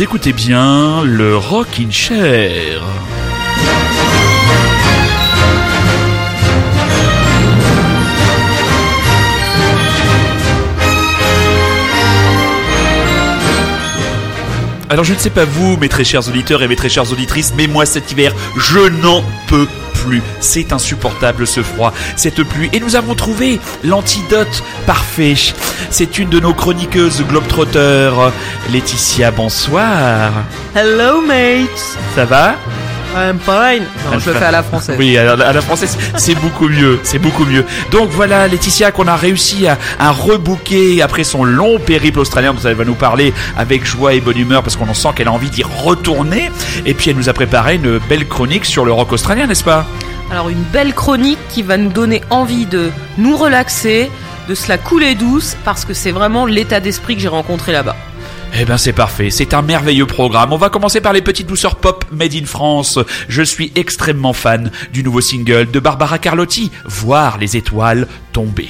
Écoutez bien le Rockin' Chair. Alors je ne sais pas vous, mes très chers auditeurs et mes très chères auditrices, mais moi cet hiver, je n'en peux plus. C'est insupportable ce froid, cette pluie. Et nous avons trouvé l'antidote parfait. C'est une de nos chroniqueuses globetrotter, Laetitia, bonsoir. Hello mates Ça va? I'm fine Non, je le fais à la française. Oui, à la, à la française, c'est beaucoup mieux, c'est beaucoup mieux. Donc voilà, Laetitia, qu'on a réussi à, à rebooker après son long périple australien dont elle va nous parler avec joie et bonne humeur parce qu'on en sent qu'elle a envie d'y retourner. Et puis elle nous a préparé une belle chronique sur le rock australien, n'est-ce pas? Alors une belle chronique qui va nous donner envie de nous relaxer, de se la couler douce, parce que c'est vraiment l'état d'esprit que j'ai rencontré là-bas. Eh ben c'est parfait, c'est un merveilleux programme. On va commencer par les petites douceurs pop made in France. Je suis extrêmement fan du nouveau single de Barbara Carlotti, Voir les étoiles tomber.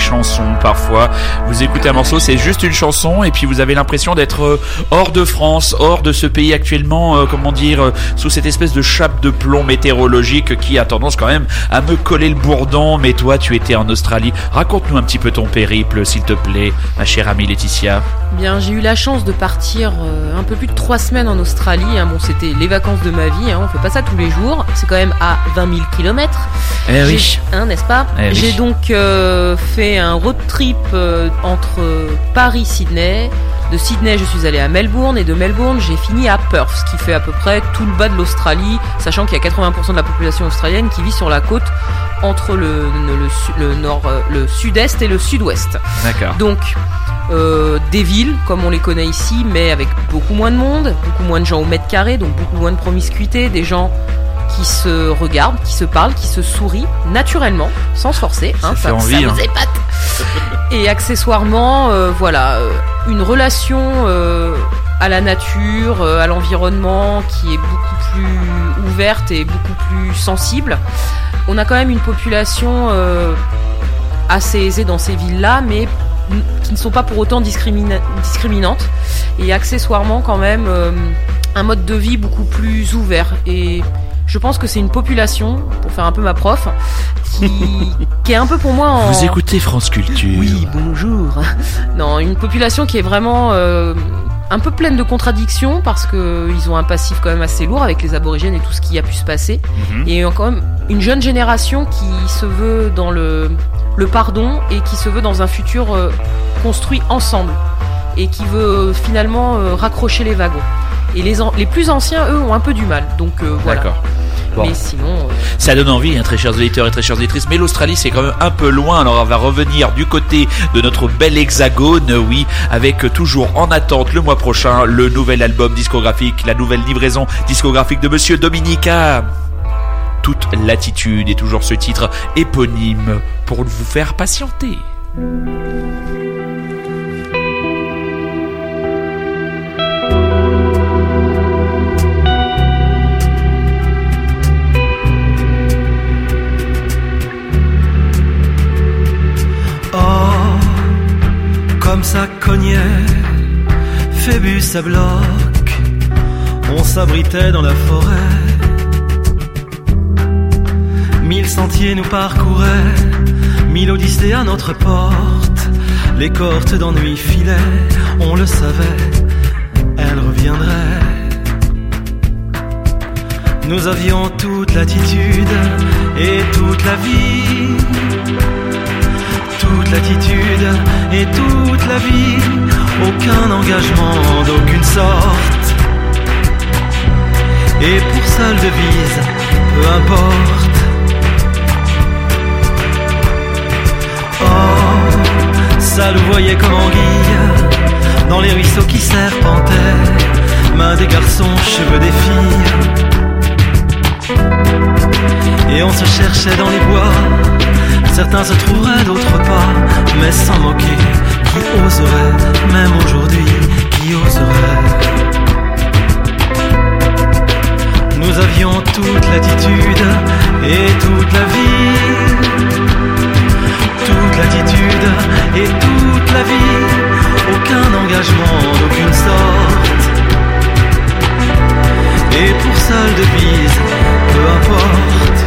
Chansons parfois. Vous écoutez un morceau, c'est juste une chanson et puis vous avez l'impression d'être euh, hors de France, hors de ce pays actuellement, euh, comment dire, euh, sous cette espèce de chape de plomb météorologique qui a tendance quand même à me coller le bourdon. Mais toi, tu étais en Australie. Raconte-nous un petit peu ton périple, s'il te plaît, ma chère amie Laetitia. Bien, j'ai eu la chance de partir euh, un peu plus de trois semaines en Australie. hein. Bon, c'était les vacances de ma vie. hein. On fait pas ça tous les jours. C'est quand même à 20 000 kilomètres. Eh oui. Hein, n'est-ce pas? Eh oui. J'ai donc euh, fait un road trip euh, entre Paris, Sydney. De Sydney, je suis allée à Melbourne et de Melbourne, j'ai fini à Perth, ce qui fait à peu près tout le bas de l'Australie, sachant qu'il y a 80% de la population australienne qui vit sur la côte entre le, le, le su- le nord, euh, le sud-est et le sud-ouest. D'accord. Donc, euh, des villes, comme on les connaît ici, mais avec beaucoup moins de monde, beaucoup moins de gens au mètre carré, donc beaucoup moins de promiscuité, des gens qui se regardent, qui se parlent, qui se sourient naturellement, sans se forcer. Ça hein, envie, vous hein. épate. Et accessoirement, euh, voilà, euh, une relation euh, à la nature, à l'environnement qui est beaucoup plus ouverte et beaucoup plus sensible. On a quand même une population euh, assez aisée dans ces villes-là, mais qui ne sont pas pour autant discrimina- discriminantes. Et accessoirement quand même un mode de vie beaucoup plus ouvert. Et je pense que c'est une population, pour faire un peu ma prof, qui, qui est un peu pour moi en... Vous écoutez France Culture. Oui, bonjour. Non, une population qui est vraiment euh, un peu pleine de contradictions parce que ils ont un passif quand même assez lourd avec les aborigènes et tout ce qui a pu se passer. Mhm. Et quand même une jeune génération qui se veut dans le, le pardon et qui se veut dans un futur euh, construit ensemble et qui veut finalement euh, raccrocher les wagons. Et les, an- les plus anciens, eux, ont un peu du mal. Donc euh, voilà. D'accord. Bon. Mais sinon, euh, Ça donne envie, hein, très chers auditeurs et très chères auditrices, mais l'Australie c'est quand même un peu loin, alors on va revenir du côté de notre bel hexagone, oui, avec euh, toujours en attente le mois prochain le nouvel album discographique, la nouvelle livraison discographique de Monsieur Dominica. Toute latitude et toujours ce titre éponyme pour vous faire patienter. Comme ça cognait, Phébus à bloc, on s'abritait dans la forêt. Mille sentiers nous parcouraient, mille odyssées à notre porte. Les cohortes d'ennui filaient, on le savait, elle reviendrait. Nous avions toute l'attitude et toute la vie l'attitude et toute la vie, aucun engagement d'aucune sorte. Et pour seule devise, peu importe. Oh, ça le voyait comme anguille, dans les ruisseaux qui serpentaient, mains des garçons, cheveux des filles. Et on se cherchait dans les bois. Certains se trouveraient, d'autres pas, mais sans moquer. Qui oserait, même aujourd'hui, qui oserait? Nous avions toute l'attitude et toute la vie. Toute l'attitude et toute la vie. Aucun engagement d'aucune sorte. Et pour seule devise, peu importe.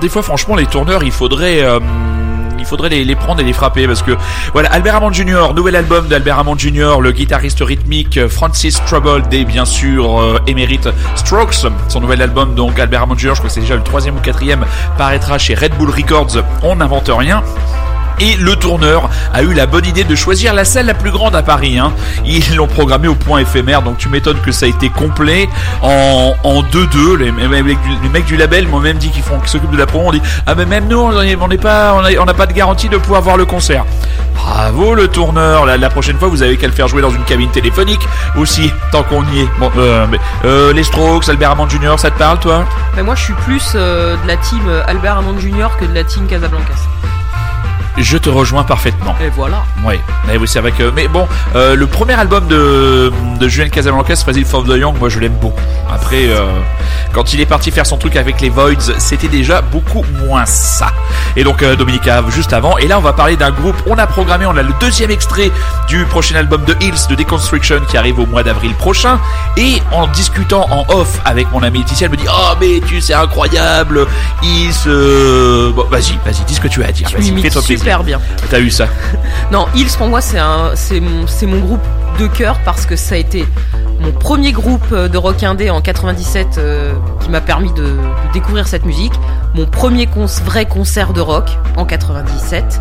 Des fois, franchement, les tourneurs, il faudrait... euh, il faudrait les, prendre et les frapper parce que voilà Albert Hammond Jr. nouvel album d'Albert Hammond Jr. le guitariste rythmique euh, Francis Trouble des bien sûr euh, émérite Strokes son nouvel album donc Albert Hammond Jr. je crois que c'est déjà le troisième ou quatrième paraîtra chez Red Bull Records on n'invente rien et le tourneur a eu la bonne idée de choisir la salle la plus grande à Paris. Hein. Ils l'ont programmé au point éphémère, donc tu m'étonnes que ça a été complet en, en 2-2. Les, mecs du- label m'ont même dit qu'ils font, s'occupent de la promo. On dit ah mais même nous on n'est pas, on n'a pas de garantie de pouvoir voir le concert. Bravo le tourneur. La, prochaine fois vous avez qu'à le faire jouer dans une cabine téléphonique aussi, tant qu'on y est. Bon, euh, euh, les Strokes, Albert Hammond Jr. Ça te parle toi? Mais moi, je suis plus euh, de la team Albert Hammond Jr. que de la team Casablancas. Je te rejoins parfaitement. Et voilà. Ouais, mais oui, c'est vrai que. Mais bon, euh, le premier album de, de Julien Casablancas, Fazil for the Young, moi je l'aime beaucoup. Après, euh, quand il est parti faire son truc avec les Voids, c'était déjà beaucoup moins ça. Et donc, euh, Dominica, juste avant. Et là, on va parler d'un groupe. On a programmé, on a le deuxième extrait du prochain album de Hills de Deconstruction qui arrive au mois d'avril prochain. Et en discutant en off avec mon ami Laetitia, elle me dit Oh, mais tu c'est incroyable, Hills. euh, Bon, vas-y, vas-y, dis ce que tu as à dire. Vas-y, fais-toi plaisir. Super bien. T'as eu ça Non, Hills pour moi c'est un, c'est mon, c'est mon groupe de cœur parce que ça a été mon premier groupe euh, de rock indé en 97 euh, qui m'a permis de, de découvrir cette musique. Mon premier cons- vrai concert de rock en 97.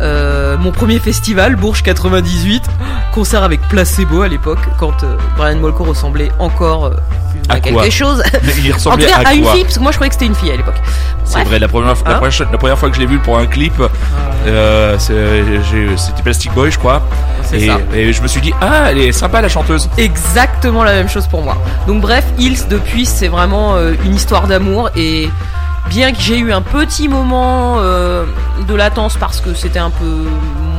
Euh, mon premier festival Bourges 98. Concert avec Placebo à l'époque quand euh, Brian Molko ressemblait encore euh, À quelque chose. Il en tout ressemblait cas à, à une quoi fille parce que moi je croyais que c'était une fille à l'époque. C'est vrai, la première, fois, la, Hein première, la première fois que je l'ai vu pour un clip, euh, j'ai- c'était Plastic Boy, je crois. Et, ça. et je me suis dit, ah, elle est sympa la chanteuse. exactement la même chose pour moi. Donc bref, Hills depuis c'est vraiment une histoire d'amour et bien que j'ai eu un petit moment euh, de latence parce que c'était un peu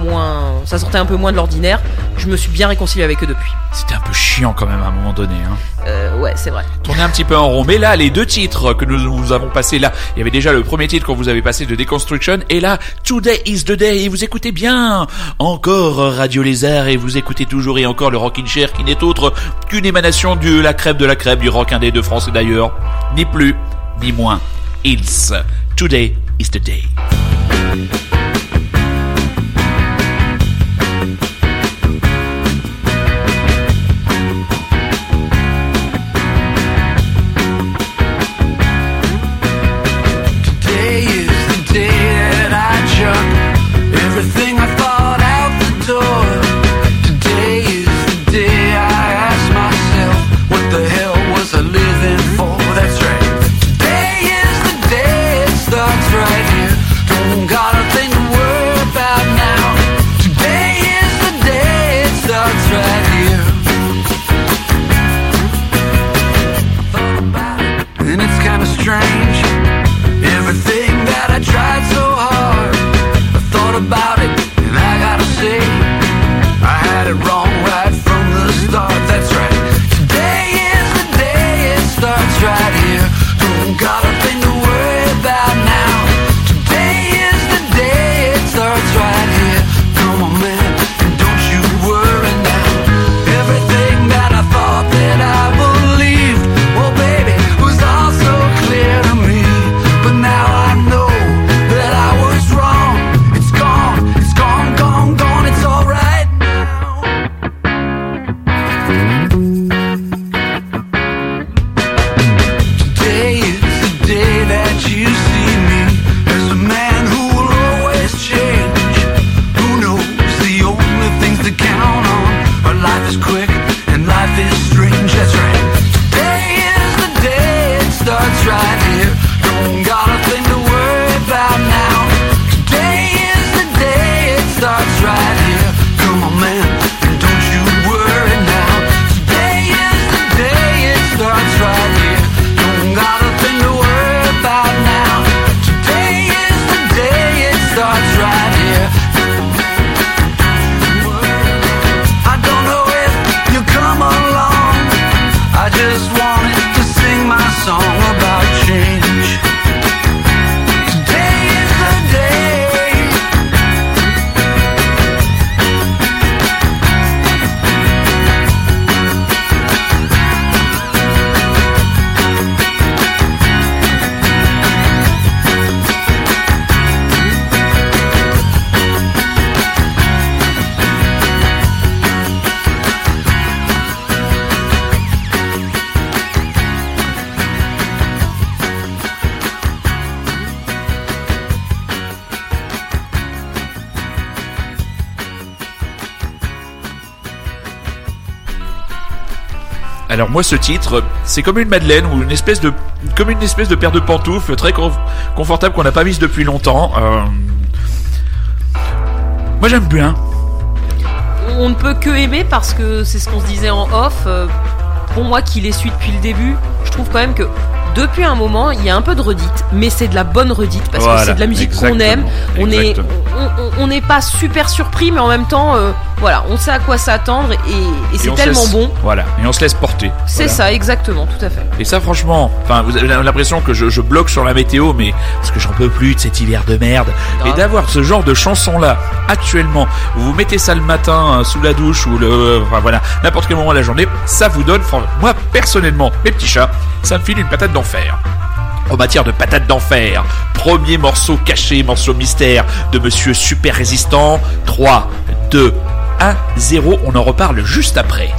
moins, ça sortait un peu moins de l'ordinaire, je me suis bien réconcilié avec eux depuis. C'était un peu chiant quand même à un moment donné. Hein. Euh, ouais, c'est vrai. Tourner un petit peu en rond. Mais là, les deux titres que nous vous avons passés là, il y avait déjà le premier titre quand vous avez passé de Deconstruction, et là, Today is the day, et vous écoutez bien encore Radio Lézard, et vous écoutez toujours et encore le Rockin' Chair, qui n'est autre qu'une émanation de la crêpe de la crêpe du rock indé de France et d'ailleurs, ni plus, ni moins. Hills. Uh, today is the day. Moi ce titre, c'est comme une madeleine ou une espèce de comme une espèce de paire de pantoufles très con- confortable qu'on n'a pas mise depuis longtemps. Euh, Moi j'aime bien. On ne peut que aimer parce que c'est ce qu'on se disait en off. euh, pour moi qui les suis depuis le début, je trouve quand même que depuis un moment, il y a un peu de redite, mais c'est de la bonne redite parce Voilà, que c'est de la musique qu'on aime. On est, exactement. on- n'est pas super surpris, mais en même temps, euh, voilà, on sait à quoi s'attendre et, et Et c'est tellement laisse- bon. Voilà, et on se laisse porter. C'est Voilà. ça, exactement, tout à fait. Et ça, franchement, enfin, vous avez l'impression que je, je bloque sur la météo, mais parce que j'en peux plus de cet hiver de merde. Et d'avoir ce genre de chanson là actuellement, vous vous mettez ça le matin euh, sous la douche ou le, enfin voilà, n'importe quel moment de la journée, ça vous donne, moi personnellement, mes petits chats, ça me file une patate d'enfer. en matière de patates d'enfer. Premier morceau caché, morceau mystère de Monsieur Super Résistant. 3, 2, 1, 0. On en reparle juste après.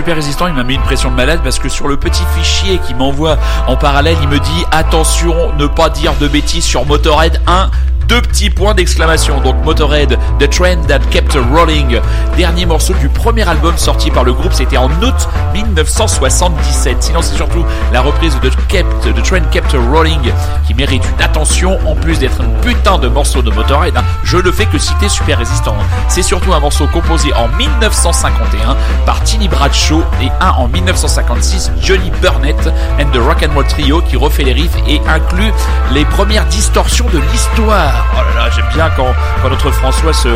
Super Résistant, il m'a mis une pression de malade parce que sur le petit fichier qu'il m'envoie en parallèle, il me dit attention, ne pas dire de bêtises sur Motorhead 1 deux petits points d'exclamation. Donc Motorhead, The Train That Kept Rolling, dernier morceau du premier album sorti par le groupe, c'était en août 1977. Sinon c'est surtout la reprise de Kept, The Train Kept Rolling qui mérite une attention en plus d'être un putain de morceau de Motorhead. hein, je ne fais que citer Super Résistant. C'est surtout un morceau composé en 1951 par Tiny Bradshaw et un en 1956 Johnny Burnett and the Rock and Roll Trio qui refait les riffs et inclut les premières distorsions de l'histoire. Oh là là, j'aime bien quand, quand notre François se,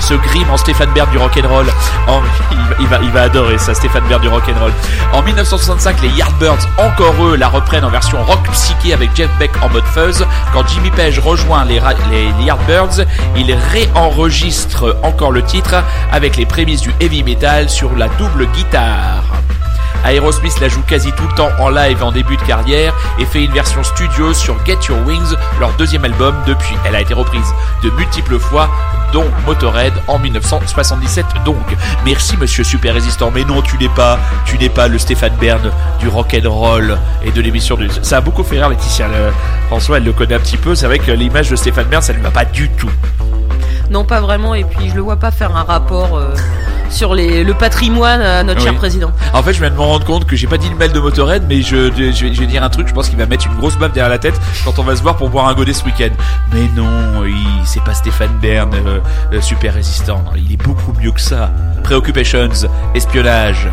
se grime en Stéphane Bern du rock'n'roll. En- il, va- il va, il va adorer ça, Stéphane Bern du rock'n'roll. En 1965, les Yardbirds, encore eux, la reprennent en version rock psyché avec Jeff Beck en mode fuzz. Quand Jimmy Page rejoint les, les Yardbirds, il réenregistre encore le titre avec les prémices du heavy metal sur la double guitare. Aerosmith la joue quasi tout le temps en live en début de carrière et fait une version studio sur Get Your Wings, leur deuxième album depuis. Elle a été reprise de multiples fois, dont Motorhead en 1977 donc. Merci monsieur Super Résistant, mais non tu n'es pas, tu n'es pas le Stéphane Bern du rock and roll et de l'émission de... Ça a beaucoup fait rire Laetitia, François elle le connaît un petit peu, c'est vrai que l'image de Stéphane Bern ça ne lui va pas du tout. Non, pas vraiment. Et puis, je le vois pas faire un rapport euh, sur les, le patrimoine à notre Oui. cher président. En fait, je viens de me rendre compte que j'ai pas dit le mal de Motorhead, mais je, je, je vais, dire un truc. Je pense qu'il va mettre une grosse baffe derrière la tête quand on va se voir pour boire un godet ce week-end. Mais non, c'est pas Stéphane Bern, euh, euh, super résistant. Il est beaucoup mieux que ça. Preoccupations, espionnage.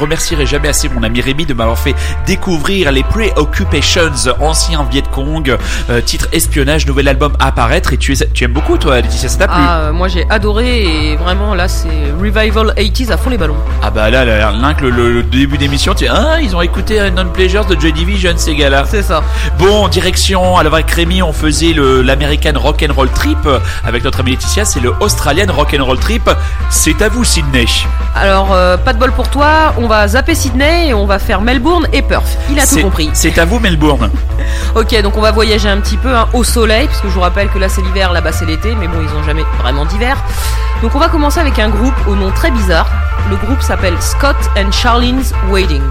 Remercierai jamais assez mon ami Rémi de m'avoir fait découvrir les Preoccupations, anciens Viet Cong, euh, titre espionnage, nouvel album à apparaître. Et tu, es- tu aimes beaucoup, toi, Laetitia, ça t'a plu Ah, euh, moi j'ai adoré et vraiment là c'est revival 80s à fond les ballons. Ah bah là, là, là, que le, le- le début d'émission, tu ah, ils ont écouté Non Pleasures de Joy Division, ces gars-là. C'est ça. Bon, direction, alors avec Rémi, on faisait le l'American Rock'n'Roll Trip. Avec notre amie Laetitia, c'est le Australian Rock'n'Roll Trip. C'est à vous, Sydney. Alors euh, pas de bol pour toi, on va zapper Sydney et on va faire Melbourne et Perth. Il a tout compris. C'est à vous, Melbourne. Ok, donc on va voyager un petit peu hein, au soleil, parce que je vous rappelle que là c'est l'hiver, là-bas c'est l'été, mais bon, ils ont jamais vraiment d'hiver. Donc on va commencer avec un groupe au nom très bizarre. Le groupe s'appelle Scott and Charlene's Wedding.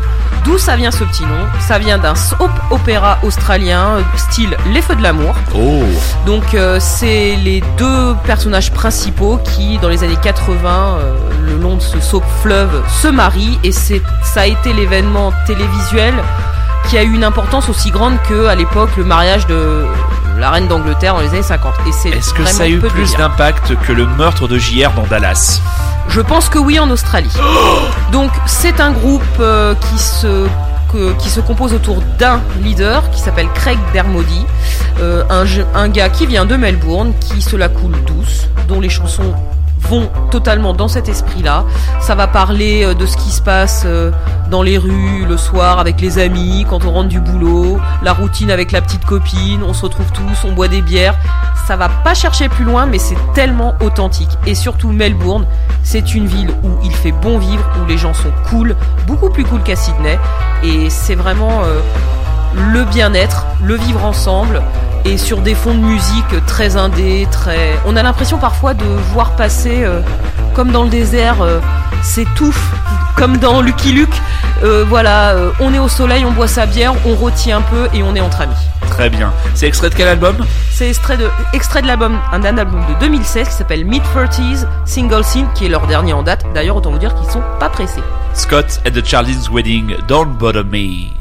D'où ça vient ce petit nom Ça vient d'un soap opéra australien, euh, style Les Feux de l'amour. Oh. Donc euh, c'est les deux personnages principaux qui, dans les années 80, euh, le long de ce soap fleuve, se marient et c'est ça a été l'événement télévisuel qui a eu une importance aussi grande que à l'époque le mariage de la reine d'Angleterre dans les années 50. Et c'est Est-ce que ça a eu plus d'impact que le meurtre de JR dans Dallas? Je pense que oui en Australie. Donc c'est un groupe euh, qui se que- qui se compose autour d'un leader qui s'appelle Craig Dermody, euh, un, un gars qui vient de Melbourne, qui se la coule douce, dont les chansons vont totalement dans cet esprit-là. Ça va parler euh, de ce qui se passe euh, dans les rues le soir avec les amis, quand on rentre du boulot, la routine avec la petite copine, on se retrouve tous, on boit des bières. Ça va pas chercher plus loin, mais c'est tellement authentique. Et surtout Melbourne, c'est une ville où il fait bon vivre, où les gens sont cool, beaucoup plus cool qu'à Sydney. Et c'est vraiment euh, le bien-être, le vivre ensemble. Et sur des fonds de musique très indé, très. On a l'impression parfois de voir passer, euh, comme dans le désert, euh, ces touffes, comme dans Lucky Luke. Euh, voilà, on est au soleil, on boit sa bière, on rôtit un peu et on est entre amis. Très bien. C'est extrait de quel album C'est extrait de, extrait de l'album, un, un album de 2016 qui s'appelle Mid 30s Single Scene, qui est leur dernier en date. D'ailleurs, autant vous dire qu'ils sont pas pressés. Scott and the Charlie's Wedding, Don't Bother Me.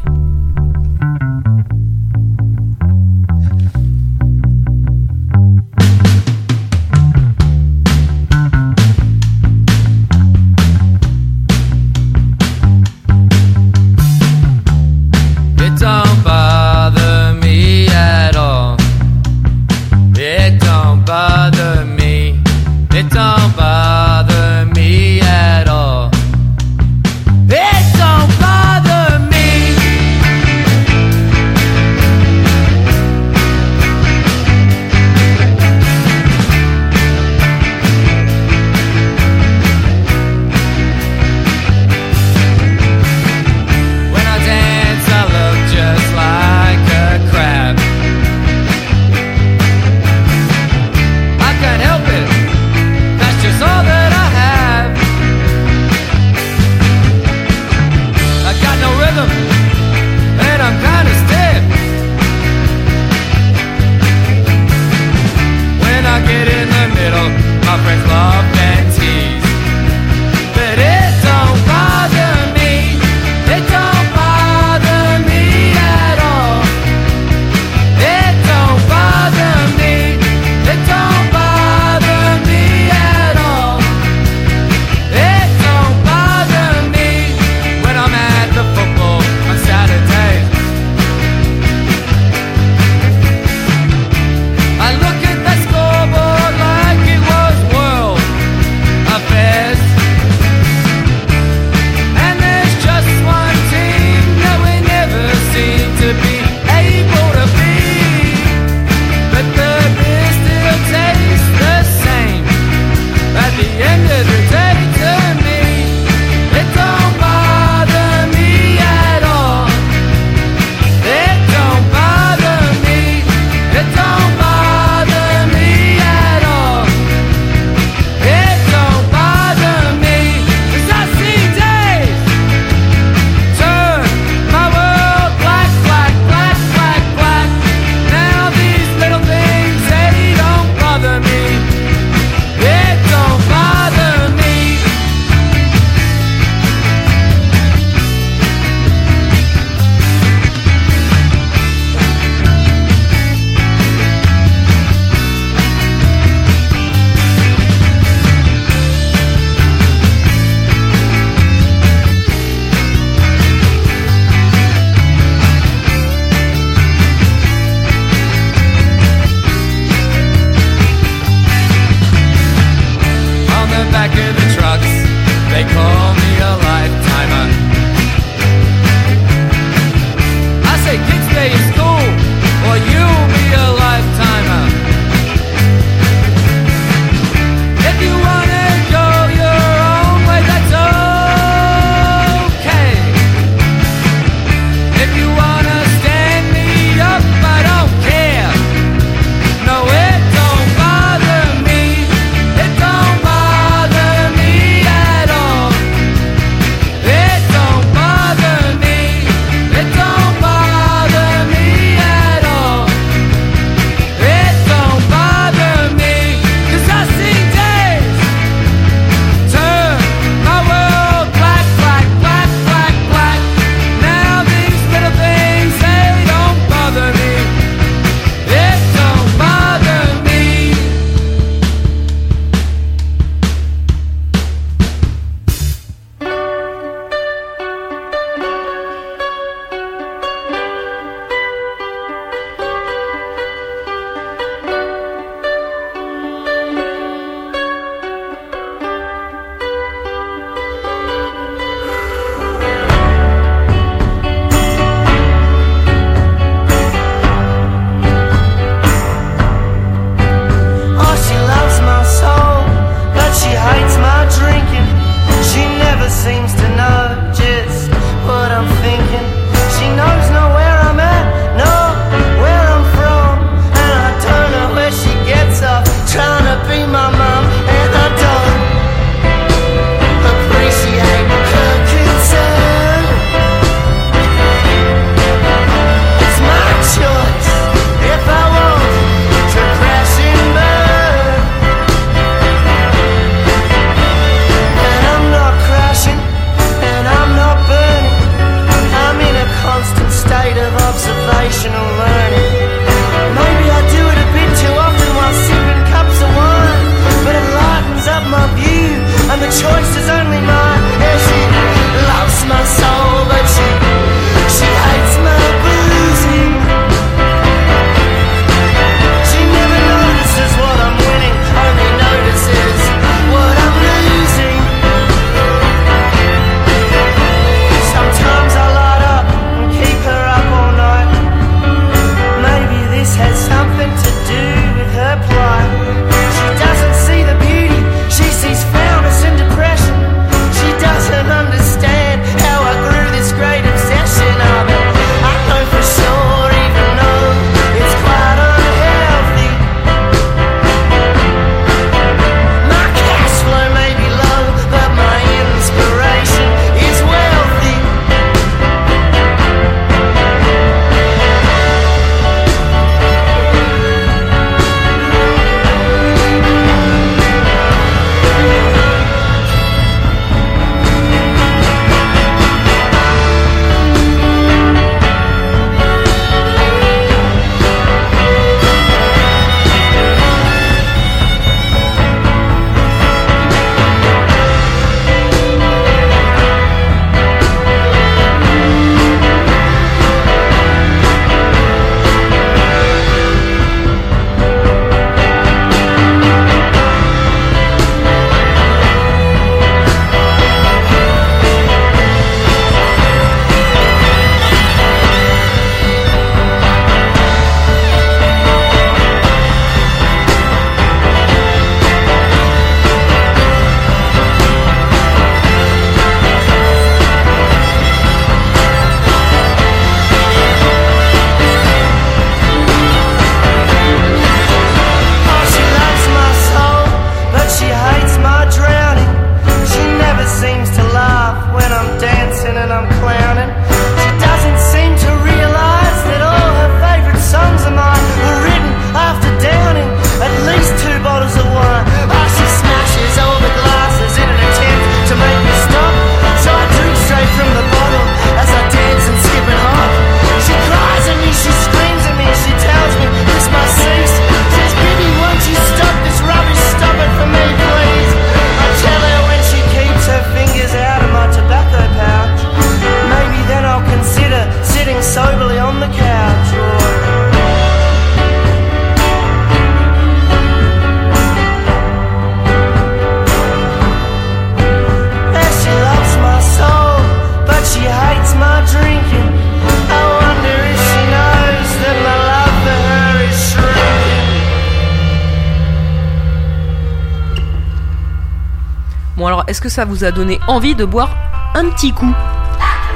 Bon alors, Est-ce que ça vous a donné envie de boire un petit coup?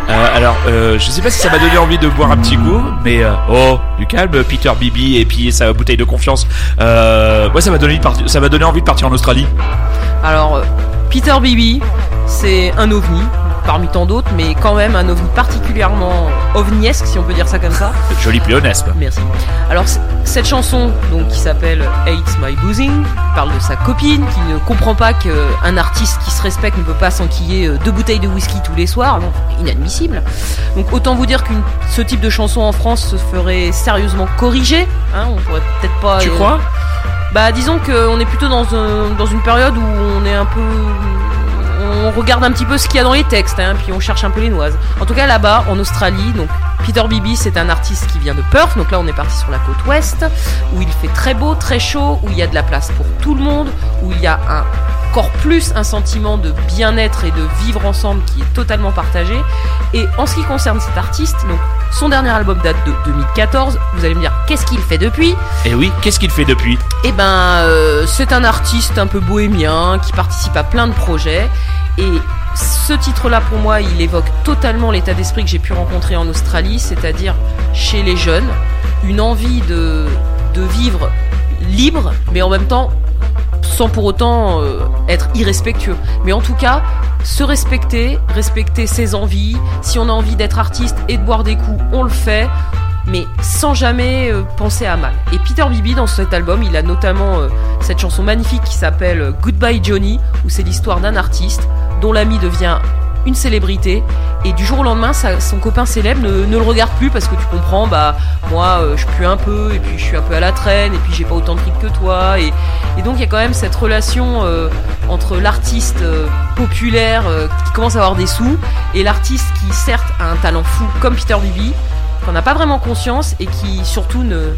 Euh, alors, euh, je sais pas si ça m'a donné envie de boire un petit coup, mais euh, oh, du calme, Peter Bibi et puis sa bouteille de confiance. Euh, ouais, ça m'a donné, ça m'a donné envie de partir en Australie. Alors, euh, Peter Bibi, c'est un ovni, parmi tant d'autres, mais quand même un ovni particulièrement ovniesque, si on peut dire ça comme ça. Joli pléonasme. Merci. Alors, cette chanson, donc, qui s'appelle Hates My Boozing, parle de sa copine qui ne comprend pas qu'un artiste qui se respecte ne peut pas s'enquiller euh, deux bouteilles de whisky tous les soirs. Non, inadmissible. Donc, autant vous dire que ce type de chanson en France se ferait sérieusement corriger. Hein, on pourrait peut-être pas. Tu euh, crois? Bah, disons qu'on est plutôt dans, un- dans une période où on est un peu. On regarde un petit peu ce qu'il y a dans les textes, hein, puis on cherche un peu les noises. En tout cas, là-bas, en Australie, Peter Bibi, c'est un artiste qui vient de Perth, donc là on est parti sur la côte ouest, où il fait très beau, très chaud, où il y a de la place pour tout le monde, où il y a un, encore plus un sentiment de bien-être et de vivre ensemble qui est totalement partagé. Et en ce qui concerne cet artiste, donc son dernier album date de 2014, vous allez me dire qu'est-ce qu'il fait depuis? Eh oui, qu'est-ce qu'il fait depuis? Eh ben, euh, c'est un artiste un peu bohémien qui participe à plein de projets. Et ce titre-là, pour moi, il évoque totalement l'état d'esprit que j'ai pu rencontrer en Australie, c'est-à-dire chez les jeunes, une envie de, de vivre libre, mais en même temps sans pour autant euh, être irrespectueux. Mais en tout cas, se respecter, respecter ses envies. Si on a envie d'être artiste et de boire des coups, on le fait mais sans jamais euh, penser à mal. Et Peter Bibi, dans cet album, il a notamment euh, cette chanson magnifique qui s'appelle Goodbye Johnny, où c'est l'histoire d'un artiste dont l'ami devient une célébrité. Et du jour au lendemain sa- son copain célèbre ne, le regarde plus parce que tu comprends bah moi euh, je pue un peu et puis je suis un peu à la traîne et puis j'ai pas autant de fric que toi. Et, donc il y a quand même cette relation euh, entre l'artiste euh, populaire qui commence à avoir des sous et l'artiste qui certes a un talent fou comme Peter Bibi qu'on n'a pas vraiment conscience et qui surtout ne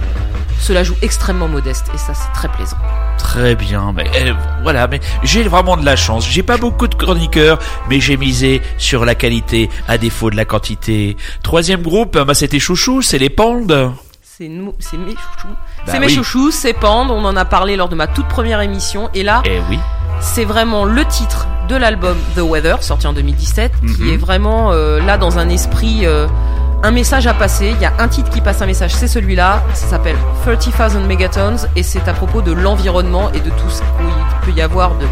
se la joue extrêmement modeste et ça c'est très plaisant. Très bien, mais euh, voilà, mais j'ai vraiment de la chance. J'ai pas beaucoup de chroniqueurs, mais j'ai misé sur la qualité à défaut de la quantité. Troisième groupe, bah c'était Chouchou, c'est les Pandes. C'est nous, c'est mes chouchous. Bah c'est mes oui. chouchous, c'est Pande, on en a parlé lors de ma toute première émission et là Eh oui. c'est vraiment le titre de l'album The Weather sorti en 2017 Mhm. qui est vraiment euh, là dans un esprit euh, un message à passer, il y a un titre qui passe un message, c'est celui-là, ça s'appelle 30,000 megatons et c'est à propos de l'environnement et de tout ce qu'il peut y avoir de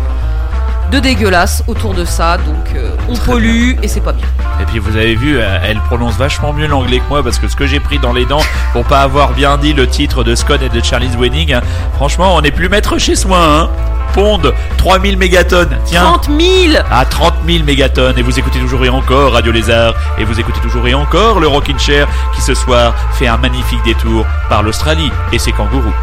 de dégueulasse autour de ça, donc euh, on Très pollue et c'est pas bien. Et puis vous avez vu, euh, elle prononce vachement mieux l'anglais que moi parce que ce que j'ai pris dans les dents pour pas avoir bien dit le titre de Scott et de Charlie's Wedding, hein, franchement, on n'est plus maître chez soi. Hein. Pond, 3000 mégatonnes. Tiens. 30 000 à 30 000 mégatonnes et vous écoutez toujours et encore Radio Lézard et vous écoutez toujours et encore le Rockin' Chair qui ce soir fait un magnifique détour par l'Australie et ses kangourous.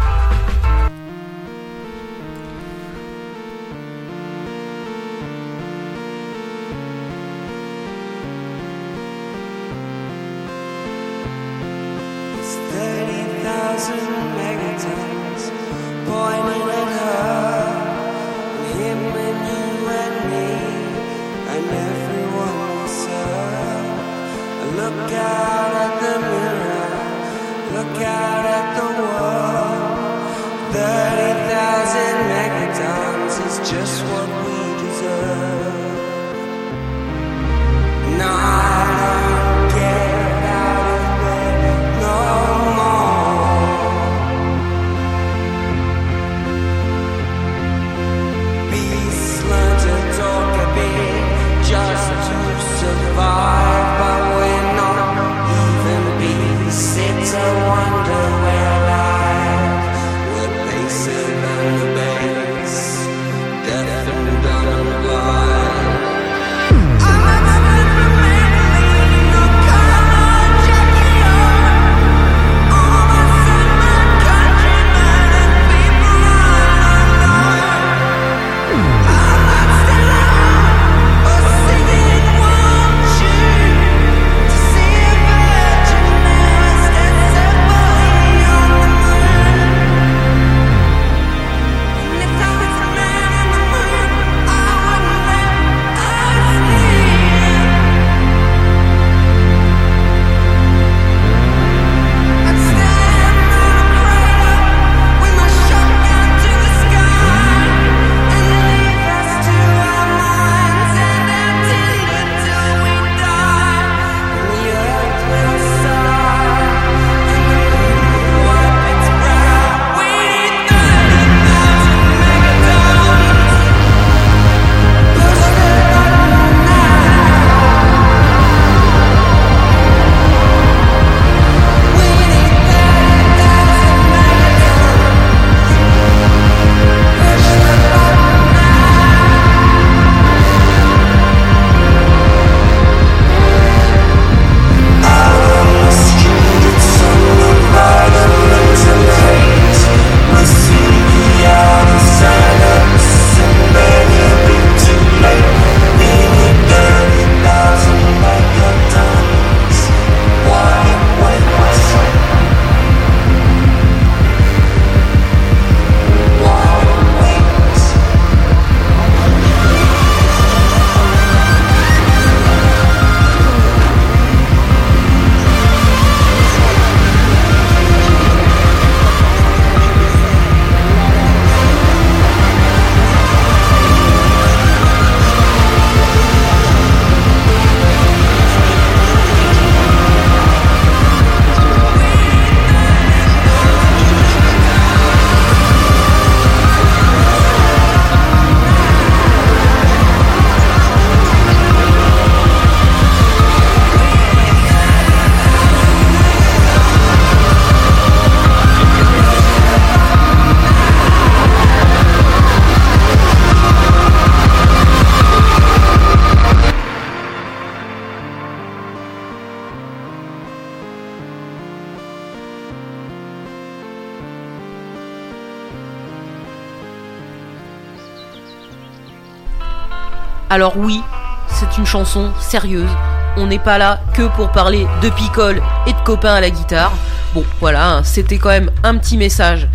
Alors oui, c'est une chanson sérieuse. On n'est pas là que pour parler de picole et de copains à la guitare. Bon, voilà, hein, c'était quand même un petit message.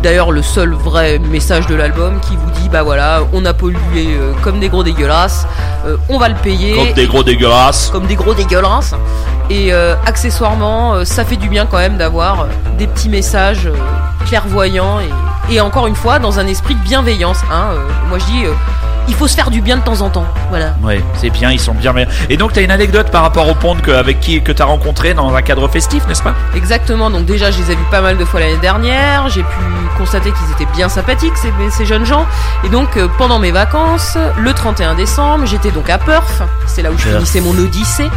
D'ailleurs, le seul vrai message de l'album qui vous dit bah voilà, on a pollué euh, comme des gros dégueulasses, euh, on va le payer. Comme des gros dégueulasses. comme des gros dégueulasses. Et euh, accessoirement, ça fait du bien quand même d'avoir des petits messages clairvoyants et, et encore une fois dans un esprit de bienveillance. Hein, moi je dis, il faut se faire du bien de temps en temps. Voilà. Ouais, c'est bien, ils sont bien meilleurs. Et donc, t'as une anecdote par rapport au pont que, avec qui que t'as rencontré dans un cadre festif, n'est-ce pas? Exactement, donc déjà je les ai vus pas mal de fois l'année dernière, j'ai pu constater qu'ils étaient bien sympathiques ces, ces jeunes gens, et donc euh, pendant mes vacances, le 31 décembre, j'étais donc à Perth, c'est là où je Perth. finissais mon odyssée,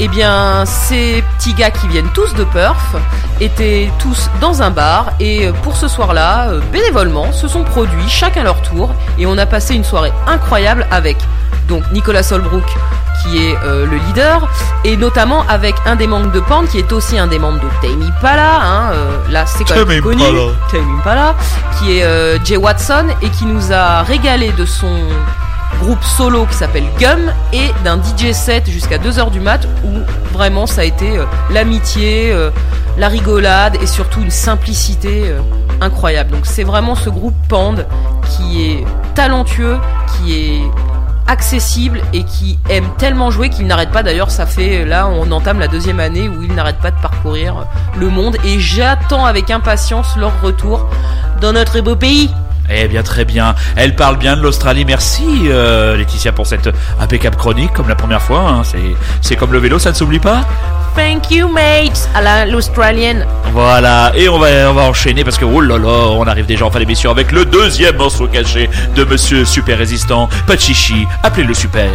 et bien ces petits gars qui viennent tous de Perth étaient tous dans un bar, et euh, pour ce soir-là, euh, bénévolement, se sont produits chacun leur tour, et on a passé une soirée incroyable avec donc Nicolas Solbrook qui est euh, le leader et notamment avec un des membres de Pan qui est aussi un des membres de Tame Impala hein, euh, là c'est quand Tame même connu Impala. Tame Impala qui est euh, Jay Watson et qui nous a régalé de son groupe solo qui s'appelle Gum et d'un DJ set jusqu'à 2h du mat où vraiment ça a été euh, l'amitié, euh, la rigolade et surtout une simplicité euh, incroyable. Donc c'est vraiment ce groupe Pand qui est talentueux, qui est accessible et qui aime tellement jouer qu'il n'arrête pas d'ailleurs ça fait là on entame la deuxième année où il n'arrête pas de parcourir le monde et j'attends avec impatience leur retour dans notre beau pays Eh bien, très bien. Elle parle bien de l'Australie. Merci, euh, Laetitia, pour cette impeccable chronique, comme la première fois. hein. C'est, c'est comme le vélo, ça ne s'oublie pas. Thank you mates à la- l'australienne Voilà, et on va, on va enchaîner parce que, oh là là, on arrive déjà en fin d'émission avec le deuxième morceau caché de Monsieur Super Résistant, pas de chichi, appelez-le Super.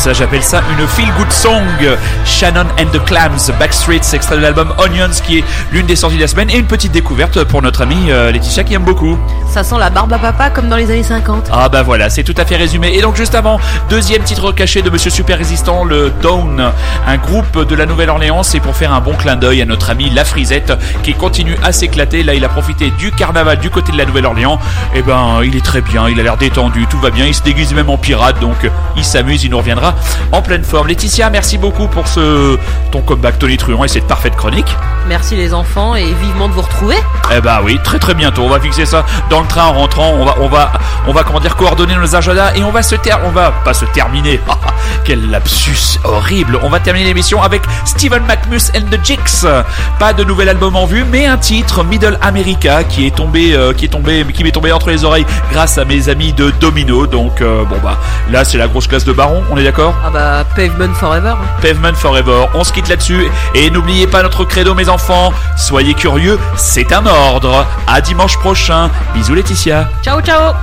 Ça, j'appelle ça une feel-good song. Shannon and the Clams, Backstreet, extrait de l'album Onions, qui est l'une des sorties de la semaine, et une petite découverte pour notre amie euh, Laetitia qui aime beaucoup. Ça sent la barbe à papa comme dans les années 50. Ah bah voilà, c'est tout à fait résumé. Et donc juste avant, deuxième titre caché de Monsieur Super Résistant, le Dawn, un groupe de la Nouvelle-Orléans, c'est pour faire un bon clin d'œil à notre ami La Frisette, qui continue à s'éclater. Là, il a profité du carnaval du côté de la Nouvelle-Orléans. Et ben, il est très bien, il a l'air détendu, tout va bien, il se déguise même en pirate, donc il s'amuse, il nous reviendra en pleine forme. Laetitia, merci beaucoup pour ce ton comeback Tony Truant et cette parfaite chronique. Merci les enfants et vivement de vous retrouver. Eh bah oui, très très bientôt. On va fixer ça dans le train en rentrant. On va, on va, on va comment dire coordonner nos agendas et on va se ter, on va pas se terminer. Quel lapsus horrible. On va terminer l'émission avec Stephen McMus and the Jigs. Pas de nouvel album en vue, mais un titre Middle America qui est tombé, euh, qui est tombé, qui m'est tombé entre les oreilles grâce à mes amis de Domino. Donc euh, bon bah là c'est la grosse classe de Baron. On est d'accord Ah bah Pavement Forever. Pavement Forever. On se quitte là-dessus. Et n'oubliez pas notre credo, mes enfants. Soyez curieux, c'est un ordre. À dimanche prochain. Bisous, Laetitia. Ciao ciao